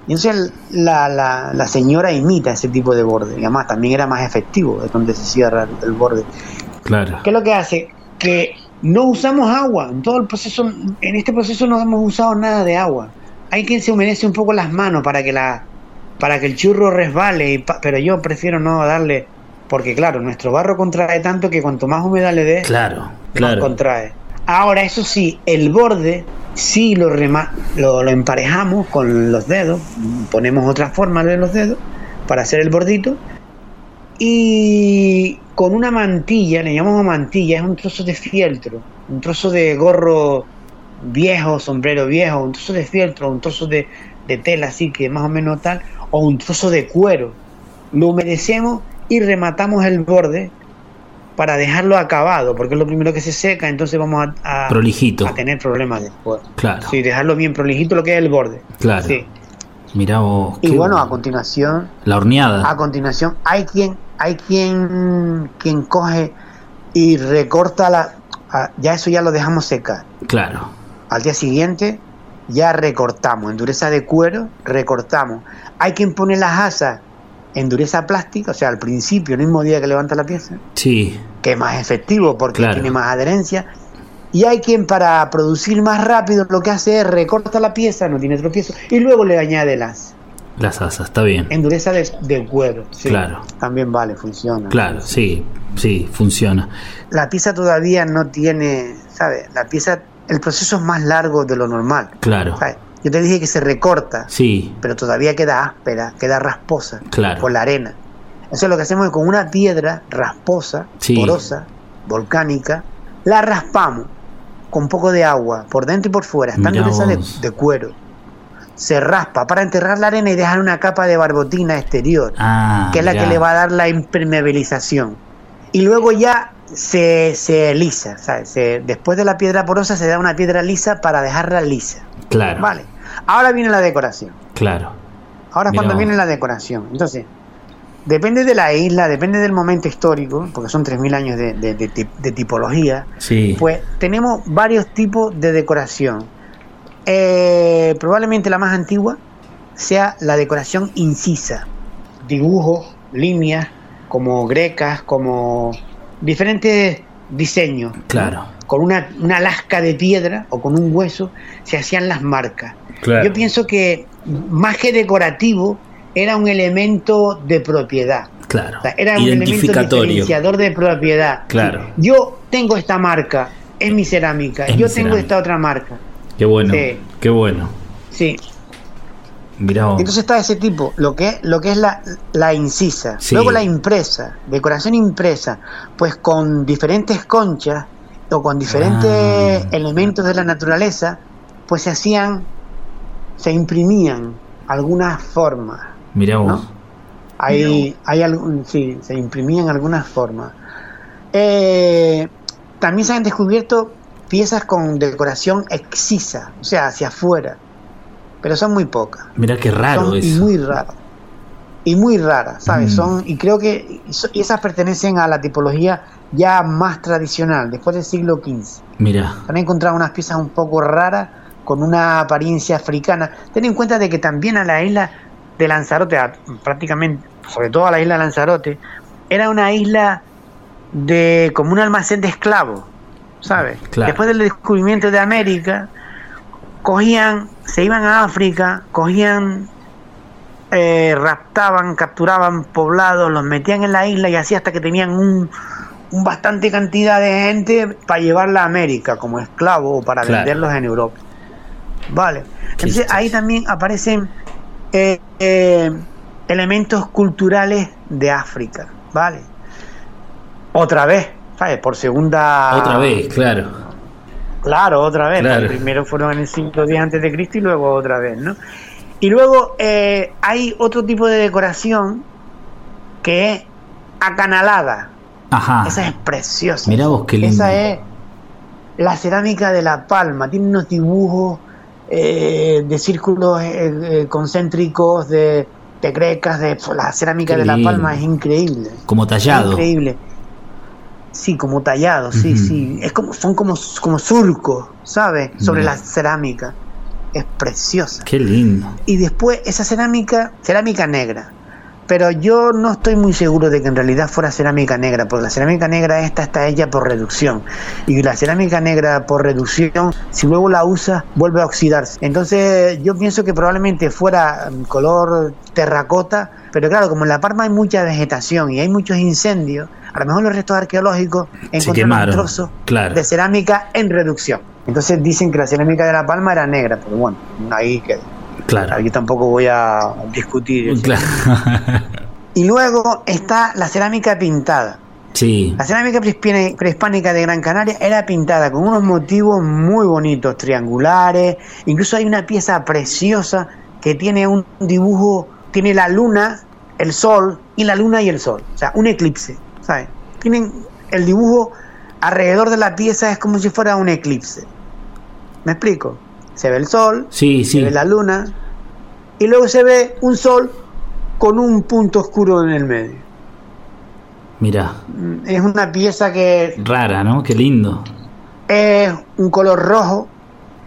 Y entonces la, la- la señora imita ese tipo de borde. Y además también era más efectivo, es donde se cierra el- el borde.
Claro.
¿Qué es lo que hace? Que no usamos agua. En todo el proceso, en este proceso no hemos usado nada de agua. Hay quien se humedece un poco las manos para que la para que el churro resbale, y pa- pero yo prefiero no darle porque claro, nuestro barro contrae tanto que cuanto más humedad le
Claro.
más
Claro.
contrae. Ahora, eso sí, el borde sí lo, rema- lo, lo emparejamos con los dedos, ponemos otra forma de los dedos para hacer el bordito y con una mantilla, le llamamos mantilla, es un trozo de fieltro, un trozo de gorro viejo, sombrero viejo, un trozo de fieltro, un trozo de, de tela así que más o menos tal, o un trozo de cuero. Lo humedecemos y rematamos el borde para dejarlo acabado, porque es lo primero que se seca, entonces vamos a, a-
Prolijito.
a tener problemas después.
Claro.
Sí, dejarlo bien prolijito lo que es el borde.
Claro.
Sí.
Mirá vos.
Y bueno, a continuación,
La horneada.
a continuación, hay quien, hay quien, quien coge y recorta la, ya eso ya lo dejamos secar.
Claro.
Al día siguiente ya recortamos, en dureza de cuero, recortamos. Hay quien pone las asas en dureza plástica, o sea, al principio, el mismo día que levanta la pieza,
Sí.
que es más efectivo porque
Claro.
tiene más adherencia. Y hay quien para producir más rápido lo que hace es recorta la pieza, no tiene tropiezo, y luego le añade las
Las asas, está bien.
en dureza de, de cuero. sí.
Claro.
También vale, funciona.
Claro, sí. Sí, funciona.
La pieza todavía no tiene, ¿sabes? La pieza, el proceso es más largo de lo normal.
Claro.
¿sabes? Yo te dije que se recorta,
Sí.
pero todavía queda áspera, queda rasposa
Claro.
por la arena. Eso lo que hacemos es con una piedra rasposa,
Sí.
porosa, volcánica, la raspamos con un poco de agua, por dentro y por fuera,
Mirá
dureza de, de cuero. Se raspa para enterrar la arena y dejar una capa de barbotina exterior,
Ah.
que es la que le va a dar la impermeabilización. Y luego ya se, se lisa, ¿sabes? Se- después de la piedra porosa se da una piedra lisa para dejarla lisa.
Claro.
Vale. Ahora viene la decoración.
Claro.
Ahora es cuando
vos.
viene la decoración. Entonces, depende de la isla, depende del momento histórico, porque son 3.000 años de, de- de tip- de tipología,
Sí.
pues tenemos varios tipos de decoración. Eh, probablemente la más antigua sea la decoración incisa. Dibujos, líneas, como grecas, como diferentes diseños. ¿no?
Claro.
Con una, una lasca de piedra o con un hueso se hacían las marcas.
Claro.
Yo pienso que más que decorativo era un elemento de propiedad.
Claro.
O sea, era un elemento diferenciador de propiedad.
Claro.
Yo tengo esta marca, es mi cerámica.
Es
Yo
mi
tengo
cerámica.
esta otra marca.
Qué bueno.
Sí.
Qué bueno.
Sí.
Mirá.
Entonces está ese tipo, lo que, lo que es la, la incisa.
Sí.
Luego la impresa, decoración impresa, pues con diferentes conchas o con diferentes
Ah.
elementos de la naturaleza, pues se hacían, se imprimían algunas formas.
Mirá vos.
¿no? Hay, hay algún, sí, se imprimían algunas formas. Eh, también se han descubierto piezas con decoración excisa, o sea, hacia afuera, pero son muy pocas
Mirá qué raro
son
eso.
muy raras y muy raras sabes
Mm.
son y creo que y esas pertenecen a la tipología ya más tradicional después del siglo XV
Mirá.
han encontrado unas piezas un poco raras con una apariencia africana ten en cuenta de que también a la isla de Lanzarote a- prácticamente sobre todo a la isla de Lanzarote era una isla de como un almacén de esclavos sabes
Claro.
después del descubrimiento de América cogían, se iban a África, cogían, eh, raptaban, capturaban poblados, los metían en la isla y así hasta que tenían un, un bastante cantidad de gente para llevarla a América como esclavo o para
Claro.
venderlos en Europa. Vale. Entonces ahí también aparecen eh, eh, elementos culturales de África, ¿vale? Otra vez, ¿sabes? Por segunda
Otra vez, claro.
Claro, otra vez.
Claro.
Primero fueron en el siglo X antes de Cristo y luego otra vez, ¿no? Y luego eh, hay otro tipo de decoración que es acanalada.
Ajá.
Esa es preciosa.
Mirá vos qué lindo.
Esa es la cerámica de La Palma. Tiene unos dibujos eh, de círculos eh, eh, concéntricos, de, de grecas. De, la cerámica
Qué
de La. Palma es increíble.
Como tallado.
Increíble. Sí, como tallado, sí, sí. Es como, son como, como surcos, ¿sabes? Sobre
Mira.
la cerámica. Es preciosa.
Qué lindo.
Y después esa cerámica, cerámica negra. Pero yo no estoy muy seguro de que en realidad fuera cerámica negra, porque la cerámica negra esta está hecha por reducción. Y la cerámica negra por reducción, si luego la usas, vuelve a oxidarse. Entonces yo pienso que probablemente fuera mm, color terracota, pero claro, como en La Palma hay mucha vegetación y hay muchos incendios, a lo mejor los restos arqueológicos encontraron trozos
claro.
de cerámica en reducción. Entonces dicen que la cerámica de La Palma era negra, pero bueno, ahí queda.
Claro.
Yo tampoco voy a discutir.
Claro.
Y luego está la cerámica pintada.
sí.
La cerámica prehispánica de Gran Canaria era pintada con unos motivos muy bonitos, triangulares. Incluso hay una pieza preciosa que tiene un dibujo, tiene la luna, el sol y la luna y el sol. O sea, un eclipse, ¿sabes? Tienen el dibujo alrededor de la pieza es como si fuera un eclipse. ¿Me explico? Se ve el sol,
Sí,
se
sí.
ve la luna y luego se ve un sol con un punto oscuro en el medio.
Mira.
Mm, Es una pieza que
Rara, ¿no? Qué lindo.
es un color rojo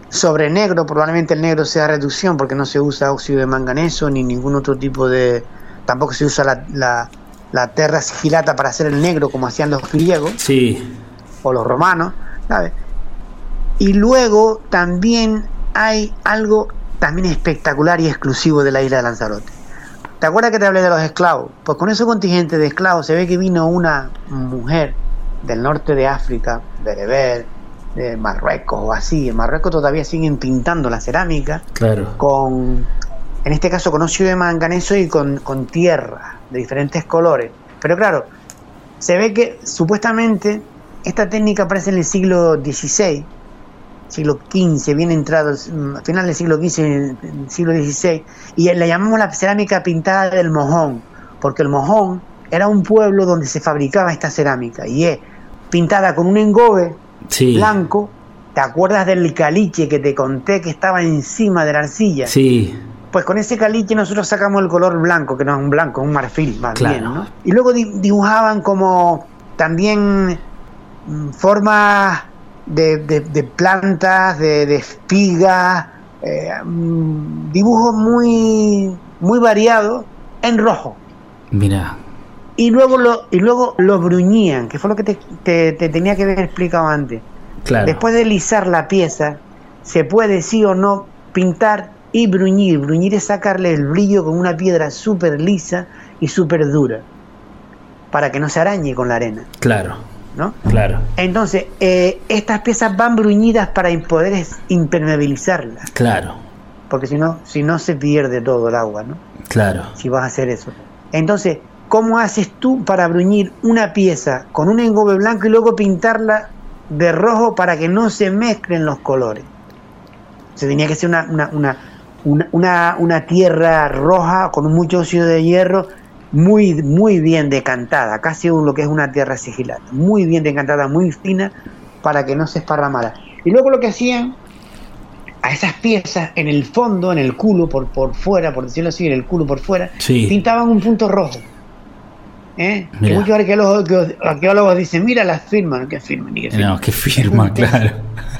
sobre negro, probablemente el negro sea reducción porque no se usa óxido de manganeso ni ningún otro tipo de... Tampoco se usa la, la, la terra sigilata para hacer el negro como hacían los griegos
Sí.
o los romanos, ¿sabes? Y luego también hay algo también espectacular y exclusivo de la isla de Lanzarote. ¿Te acuerdas que te hablé de los esclavos? Pues con ese contingente de esclavos se ve que vino una mujer del norte de África, bereber, de Marruecos o así. En Marruecos todavía siguen pintando la cerámica
Claro.
con, en este caso con óxido de manganeso y con, con tierra de diferentes colores. Pero claro, se ve que supuestamente esta técnica aparece en el siglo XVI, siglo XV, bien entrado, mm, final del siglo XV, siglo XVI, y la llamamos la cerámica pintada del mojón, porque el mojón era un pueblo donde se fabricaba esta cerámica, y es pintada con un engobe
Sí.
blanco. ¿Te acuerdas del caliche que te conté que estaba encima de la arcilla?
Sí.
Pues con ese caliche nosotros sacamos el color blanco, que no es un blanco, es un marfil más
Claro.
bien, ¿no? Y luego di- dibujaban como también mm, formas de, de- de plantas, de, de espigas, eh, mm, dibujos muy, muy variados en rojo.
Mira.
Y luego lo, y luego lo bruñían, que fue lo que te, te- te tenía que haber explicado antes.
Claro.
Después de lisar la pieza, se puede sí o no pintar y bruñir. Bruñir es sacarle el brillo con una piedra súper lisa y súper dura, para que no se arañe con la arena,
Claro.
¿no?
Claro.
Entonces, eh, estas piezas van bruñidas para poder impermeabilizarlas,
Claro.
porque si no, si no se pierde todo el agua, ¿no?
Claro.
si vas a hacer eso. Entonces, ¿cómo haces tú para bruñir una pieza con un engobe blanco y luego pintarla de rojo para que no se mezclen los colores? Se tenía que ser una, una, una, una, una- una tierra roja con mucho óxido de hierro muy, muy bien decantada, casi un- lo que es una tierra sigilada, muy bien decantada, muy fina, para que no se esparramara. Y luego lo que hacían a esas piezas en el fondo, en el culo, por, por fuera, por decirlo así, en el culo por fuera,
Sí.
pintaban un punto rojo. ¿Eh? Que muchos arqueólogos, que- arqueólogos dicen, mira las firmas, que firman, ni que firman.
No, qué firma, claro.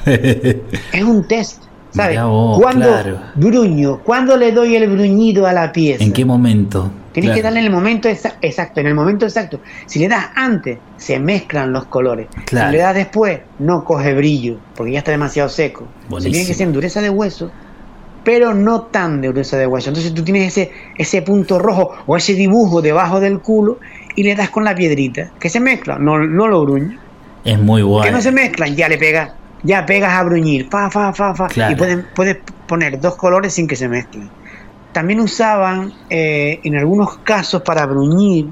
Es un test, ¿sabes? ¿Cuándo
claro.
bruño? ¿Cuándo le doy el bruñido a la pieza?
¿En qué momento?
Tienes que darle en el momento exa- exacto, en el momento exacto. Si le das antes, se mezclan los colores.
Claro.
Si le das después, no coge brillo, porque ya está demasiado seco. Se
Buenísimo.
tiene que ser en dureza de hueso, pero no tan de dureza de hueso. Entonces tú tienes ese, ese punto rojo o ese dibujo debajo del culo y le das con la piedrita, que se mezcla, no, no lo bruñe.
Es muy
Que
bueno.
no se mezclan, ya le pegas, ya pegas a bruñir, fa, fa, fa, fa,
Claro.
y pueden, puedes poner dos colores sin que se mezclen. También usaban eh, en algunos casos para bruñir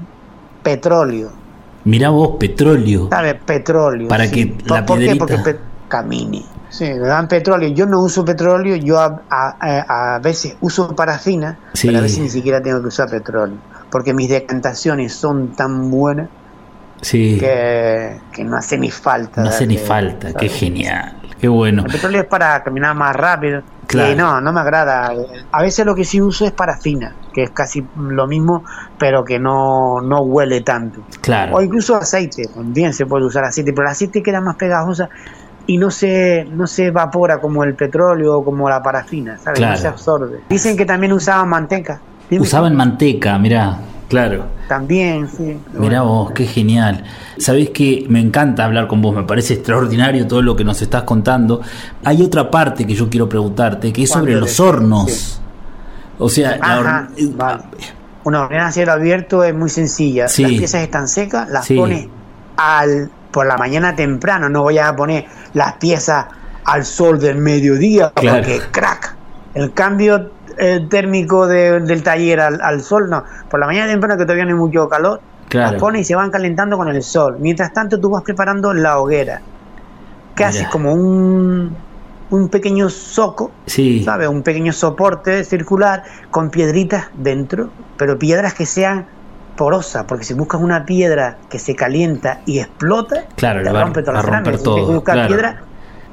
petróleo,
Mirá vos, petróleo.
¿sabes? Petróleo.
Para que la
¿Por qué? Porque camini. Sí, le dan petróleo. Yo no uso petróleo, yo a, a- a- a veces uso parafina,
Sí.
pero a veces ni siquiera tengo que usar petróleo. Porque mis decantaciones son tan buenas
Sí,
que, que no hace ni falta.
no hace ni falta, qué genial, qué bueno.
El petróleo es para caminar más rápido.
Claro.
Y no, no me agrada. A veces lo que sí uso es parafina, que es casi lo mismo, pero que no, no huele tanto.
Claro.
O incluso aceite, también se puede usar aceite, pero el aceite queda más pegajosa y no se, no se evapora como el petróleo o como la parafina, ¿sabes?
Claro.
No se absorbe. Dicen que también usaban manteca. Dime.
Usaban manteca, mirá, claro.
También, sí.
Mirá vos, qué genial. Sabés que me encanta hablar con vos, me parece extraordinario todo lo que nos estás contando. Hay otra parte que yo quiero preguntarte, que es sobre
¿Cuál
los hornos.
sí.
O sea, la hor-
Ajá, vale. Una horneada a cielo abierto es muy sencilla.
Sí.
Las piezas están secas, las
Sí.
pones al, por la mañana temprano. No voy a poner las piezas al sol del mediodía
Claro.
porque crack. El cambio eh, térmico de- del taller al, al sol, no. Por la mañana temprano que todavía no hay mucho calor,
Claro.
las pones y se van calentando con el sol. Mientras tanto tú vas preparando la hoguera. Que
Mirá.
haces como un, un pequeño soco
sí,
¿sabes? Un pequeño soporte circular con piedritas dentro, pero piedras que sean porosas, porque si buscas una piedra que se calienta y explota,
Claro,
te rompe toda la cerámica. Tienes que
todo,
buscar
claro.
piedra,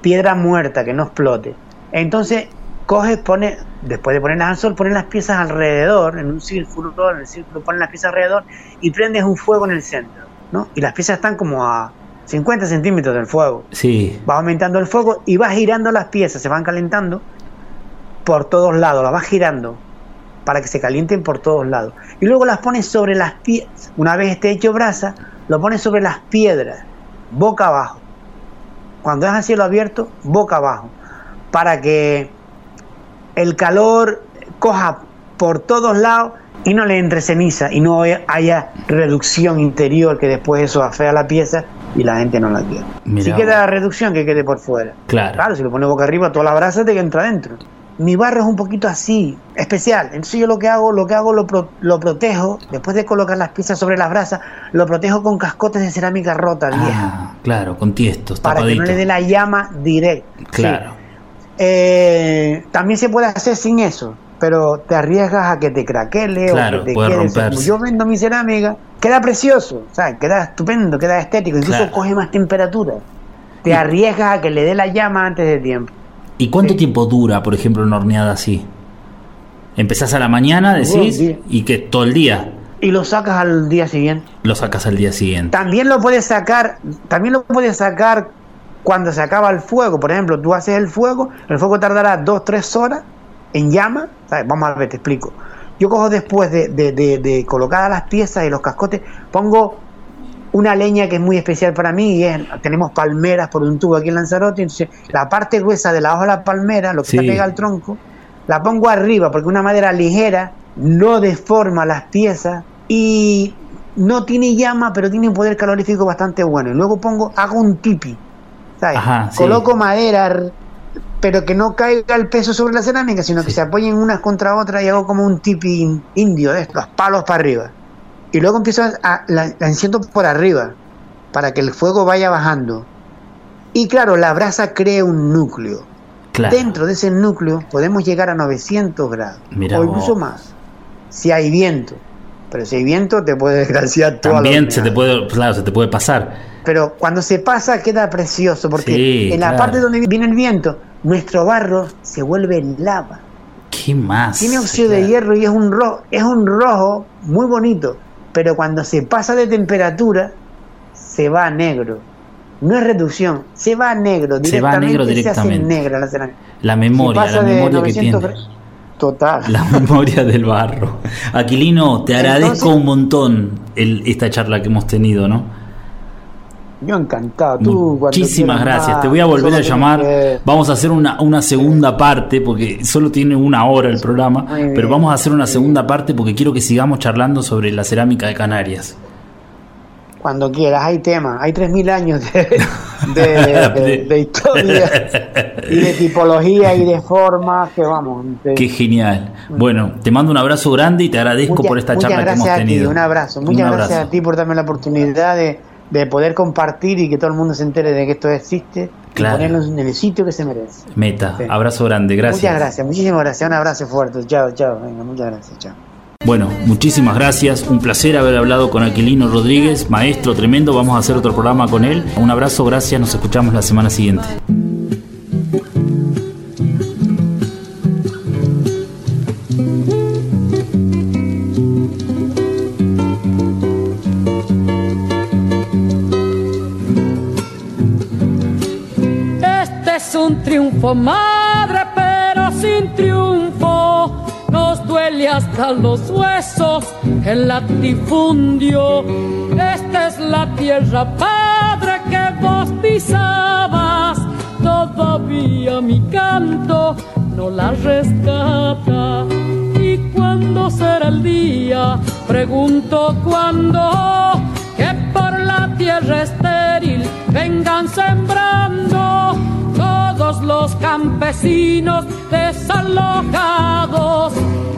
piedra muerta que no explote. Entonces, coges, pones, después de ponerlas al sol, pones las piezas alrededor, en un círculo, en el círculo pones las piezas alrededor y prendes un fuego en el centro, ¿no? Y las piezas están como a 50 centímetros del fuego
sí,
vas aumentando el fuego y vas girando las piezas, se van calentando por todos lados, las vas girando para que se calienten por todos lados. Y luego las pones sobre las piedras, una vez esté hecho brasa, lo pones sobre las piedras, boca abajo. Cuando es a cielo abierto, boca abajo, para que el calor coja por todos lados y no le entre ceniza y no haya reducción interior que después eso afea la pieza y la gente no la quiere.
Mirá
si queda reducción, que quede por fuera.
claro.
Claro, si lo pones boca arriba, toda la brasa te entra adentro. Mi barro es un poquito así, especial. Entonces yo lo que hago, lo que hago lo, pro- lo protejo, después de colocar las piezas sobre las brasas, lo protejo con cascotes de cerámica rota, vieja,
Ah, claro, con tiestos,
para que no le dé la llama directa. Sí. Eh, también se puede hacer sin eso, pero te arriesgas a que te craquele
Claro,
o que te
puede
quede.
romperse.
Como Yo vendo mi cerámica, queda precioso, ¿sabes? queda estupendo, queda estético, incluso
Claro.
coge más temperatura. Te
Y-
arriesgas a que le dé la llama antes de tiempo.
¿Y cuánto
Sí.
tiempo dura, por ejemplo, una horneada así? Empezás a la mañana, decís, y que todo el día
Y lo sacas al día siguiente.
lo sacas al día siguiente.
También lo puedes sacar, también lo puedes sacar cuando se acaba el fuego. Por ejemplo, tú haces el fuego, el fuego tardará dos, tres horas en llama. ¿sabes? Vamos a ver, te explico. Yo cojo después de, de, de, de colocadas las piezas y los cascotes, pongo una leña que es muy especial para mí y es, tenemos palmeras por un tubo aquí en Lanzarote, entonces la parte gruesa de la hoja de la palmera, lo que
Sí.
está pega al tronco, la pongo arriba porque una madera ligera no deforma las piezas y no tiene llama, pero tiene un poder calorífico bastante bueno. Y luego pongo, hago un tipi.
Ajá, sí.
Coloco madera, pero que no caiga el peso sobre la cerámica, sino que se apoyen unas contra otras y hago como un tipi in- indio de estos, palos para arriba. Y luego empiezo a, la, la enciendo por arriba para que el fuego vaya bajando. Y claro, la brasa crea un núcleo.
Claro.
Dentro de ese núcleo podemos llegar a 900 grados o incluso
vos.
más, si hay viento. Pero si hay viento te puede desgraciar toda la
También se te
horneada.
puede, claro, se te puede pasar.
Pero cuando se pasa queda precioso porque
Sí,
en la
claro.
parte donde viene el viento, nuestro barro se vuelve lava.
¿Qué más?
Tiene óxido de
Claro.
hierro y es un rojo, es un rojo muy bonito, pero cuando se pasa de temperatura se va a negro. No es reducción, se va a negro
Se va a negro
Se hace
directamente.
negra la cerámica.
La
Si
memoria, la
de
memoria que tiene.
900 grados- Total.
La memoria del barro. Aquilino, te agradezco
Entonces-
un montón el- esta charla que hemos tenido, ¿no?
Yo encantado. Tú,
Muchísimas
quieras
gracias. Te voy a volver a llamar.
que-
Vamos a hacer una, una segunda parte porque solo tiene una hora el programa,
bien.
pero vamos a hacer una segunda parte porque quiero que sigamos charlando sobre la cerámica de Canarias.
Cuando quieras, hay temas. Hay 3.000 años de, de, de- de historia y de tipología y de formas que vamos.
Qué genial. Bueno, te mando un abrazo grande y te agradezco
Muchas-
por esta charla que hemos
ti,
tenido.
un abrazo.
Un
Muchas
abrazo.
gracias a ti por darme la oportunidad de, de poder compartir y que todo el mundo se entere de que esto existe
Claro.
y ponerlo en el sitio que se merece.
Meta,
Sí.
abrazo grande, gracias.
Muchas gracias, muchísimas gracias. Un abrazo fuerte. Chao, chao. Venga, muchas gracias. Chao.
Bueno, muchísimas gracias. Un placer haber hablado con Aquilino Rodríguez, maestro tremendo. Vamos a hacer otro programa con él. Un abrazo, gracias. Nos escuchamos la semana siguiente.
Un triunfo, madre, pero sin triunfo. Nos duele hasta los huesos el latifundio. Esta es la tierra, padre, que vos pisabas. Todavía mi canto no la rescata. ¿Y cuándo será el día? Pregunto cuándo que por la tierra estéril vengan sembrando todos los campesinos desalojados.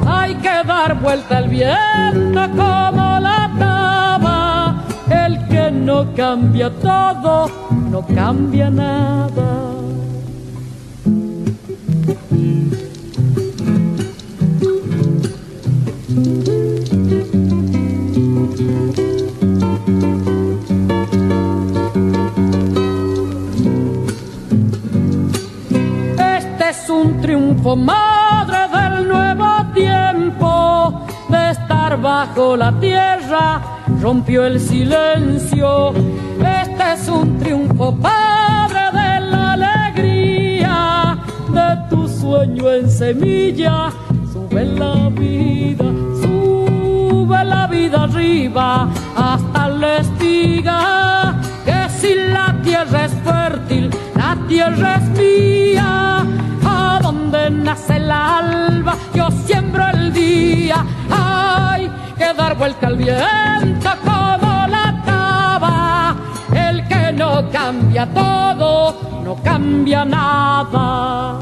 Hay que dar vuelta al viento como la taba. El que no cambia todo, no cambia nada. Triunfo, madre del nuevo tiempo, de estar bajo la tierra, rompió el silencio. Este es un triunfo, padre de la alegría, de tu sueño en semilla, sube la vida, sube la vida arriba, hasta la espiga, que si la tierra es fértil, la tierra es mía. Nace el alba, yo siembro el día. Hay que dar vuelta al viento como la taba. El que no cambia todo, no cambia nada.